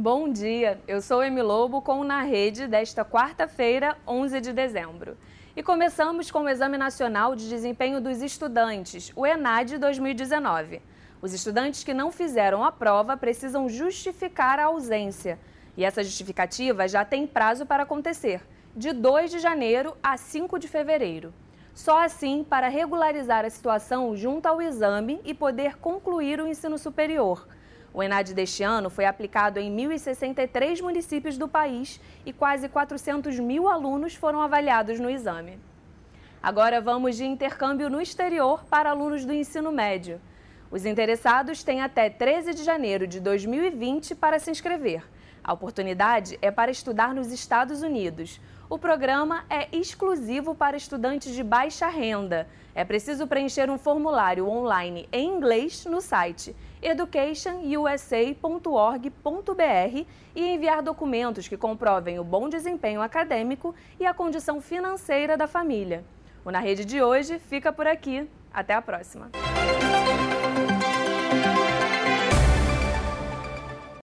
Bom dia, eu sou Emi Lobo com Na Rede desta quarta-feira, 11 de dezembro. E começamos com o Exame Nacional de Desempenho dos Estudantes, o ENAD 2019. Os estudantes que não fizeram a prova precisam justificar a ausência. E essa justificativa já tem prazo para acontecer, de 2 de janeiro a 5 de fevereiro. Só assim para regularizar a situação junto ao exame e poder concluir o ensino superior. O ENAD deste ano foi aplicado em 1.063 municípios do país e quase 400 mil alunos foram avaliados no exame. Agora vamos de intercâmbio no exterior para alunos do ensino médio. Os interessados têm até 13 de janeiro de 2020 para se inscrever. A oportunidade é para estudar nos Estados Unidos. O programa é exclusivo para estudantes de baixa renda. É preciso preencher um formulário online em inglês no site educationusa.org.br e enviar documentos que comprovem o bom desempenho acadêmico e a condição financeira da família. O Na Rede de hoje fica por aqui. Até a próxima. Bye.